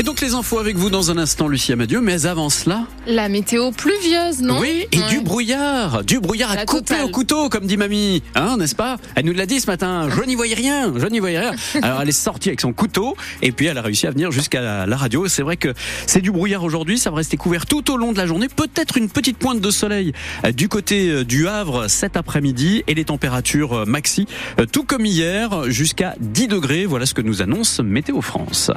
Et donc les infos avec vous dans un instant, Lucie Amadieu. Mais avant cela, La météo pluvieuse, non oui, et Ouais. du brouillard, du brouillard à La couper totale. au couteau, comme dit mamie, hein, n'est-ce pas? Elle nous l'a dit ce matin. Je n'y voyais rien, je n'y voyais rien. Alors elle est sortie avec son couteau et puis elle a réussi à venir jusqu'à la, la radio. C'est vrai que c'est du brouillard aujourd'hui, ça va rester couvert tout au long de la journée. Peut-être une petite pointe de soleil euh, du côté euh, du Havre cet après-midi et les températures euh, maxi, tout comme hier, jusqu'à 10 degrés. Voilà ce que nous annonce Météo France.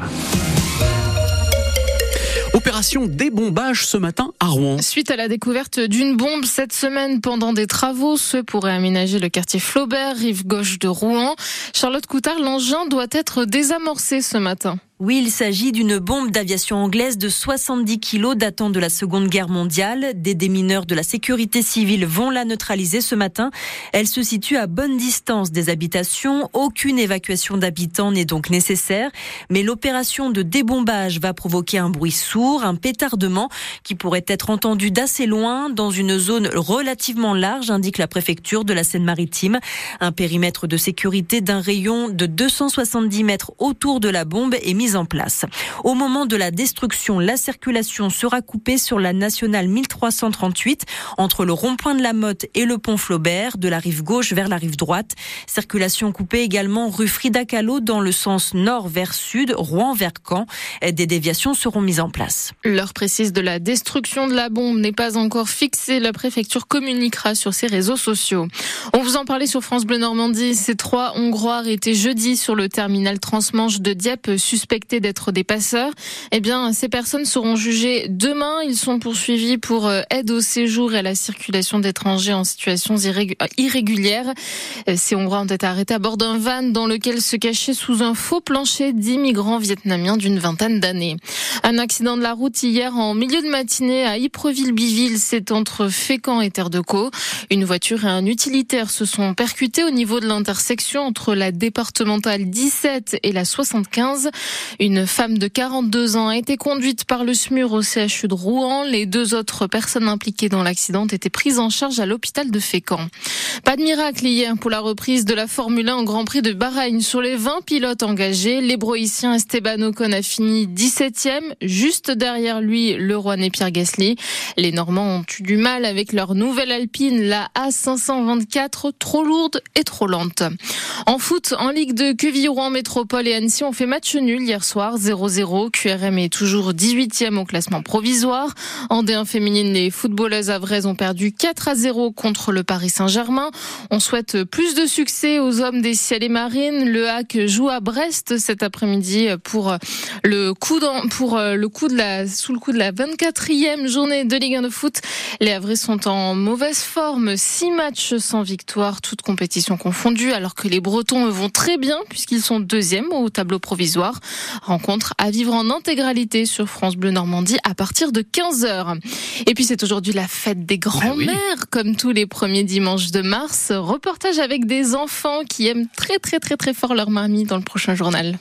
Opération débombage ce matin à Rouen. Suite à la découverte d'une bombe cette semaine pendant des travaux, ceux pourraient aménager le quartier Flaubert, rive gauche de Rouen. Charlotte Coutard, l'engin doit être désamorcé ce matin. Oui, il s'agit d'une bombe d'aviation anglaise de 70 kilos datant de la Seconde Guerre mondiale. Des démineurs de la sécurité civile vont la neutraliser ce matin. Elle se situe à bonne distance des habitations. Aucune évacuation d'habitants n'est donc nécessaire. Mais l'opération de débombage va provoquer un bruit sourd, un pétardement qui pourrait être entendu d'assez loin dans une zone relativement large, indique la préfecture de la Seine-Maritime. Un périmètre de sécurité d'un rayon de 270 mètres autour de la bombe est mis en place. Au moment de la destruction, la circulation sera coupée sur la nationale 1338 entre le rond-point de la Motte et le pont Flaubert, de la rive gauche vers la rive droite. Circulation coupée également rue Frida Kahlo dans le sens nord vers sud, Rouen vers Caen. Des déviations seront mises en place. L'heure précise de la destruction de la bombe n'est pas encore fixée. La préfecture communiquera sur ses réseaux sociaux. On vous en parlait sur France Bleu Normandie. Ces trois Hongrois arrêtés jeudi sur le terminal transmanche de Dieppe, suspectés d'être des passeurs. Eh bien, ces personnes seront jugées demain. Ils sont poursuivis pour euh, aide au séjour et à la circulation d'étrangers en situation euh, irrégulière. Euh, Ces Hongrois ont été arrêtés à bord d'un van dans lequel se cachaient sous un faux plancher dix migrants vietnamiens d'une vingtaine d'années. Un accident de la route hier en milieu de matinée à Ypreville-Biville, c'est entre Fécamp et Terre de Caux. Une voiture et un utilitaire se sont percutés au niveau de l'intersection entre la départementale 17 et la 75. Une femme de 42 ans a été conduite par le SMUR au CHU de Rouen. Les deux autres personnes impliquées dans l'accident été prises en charge à l'hôpital de Fécamp. Pas de miracle hier pour la reprise de la Formule 1 au Grand Prix de Bahreïn. Sur les 20 pilotes engagés, l'hébroïcien Esteban Ocon a fini 17e, juste derrière lui le Rouennais Pierre Gasly. Les Normands ont eu du mal avec leur nouvelle Alpine, la A524, trop lourde et trop lente. En foot, en Ligue de Quevilly-Rouen Métropole et Annecy ont fait match nul hier soir, 0-0. QRM est toujours 18e au classement provisoire. En D1 féminine, les footballeuses avraises ont perdu 4 à 0 contre le Paris Saint-Germain. On souhaite plus de succès aux hommes des ciels et marines. Le HAC joue à Brest cet après-midi pour le coup euh, de la sous le coup de la 24e journée de Ligue 1 de foot. Les Havrais sont en mauvaise forme, six matchs sans victoire, toutes compétitions confondues, alors que les Bretons vont très bien puisqu'ils sont deuxièmes au tableau provisoire. Rencontre à vivre en intégralité sur France Bleu Normandie à partir de 15h. Et puis c'est aujourd'hui la fête des grands-mères, comme tous les premiers dimanches de mars. Reportage avec des enfants qui aiment très très très très fort leur mamie dans le prochain journal.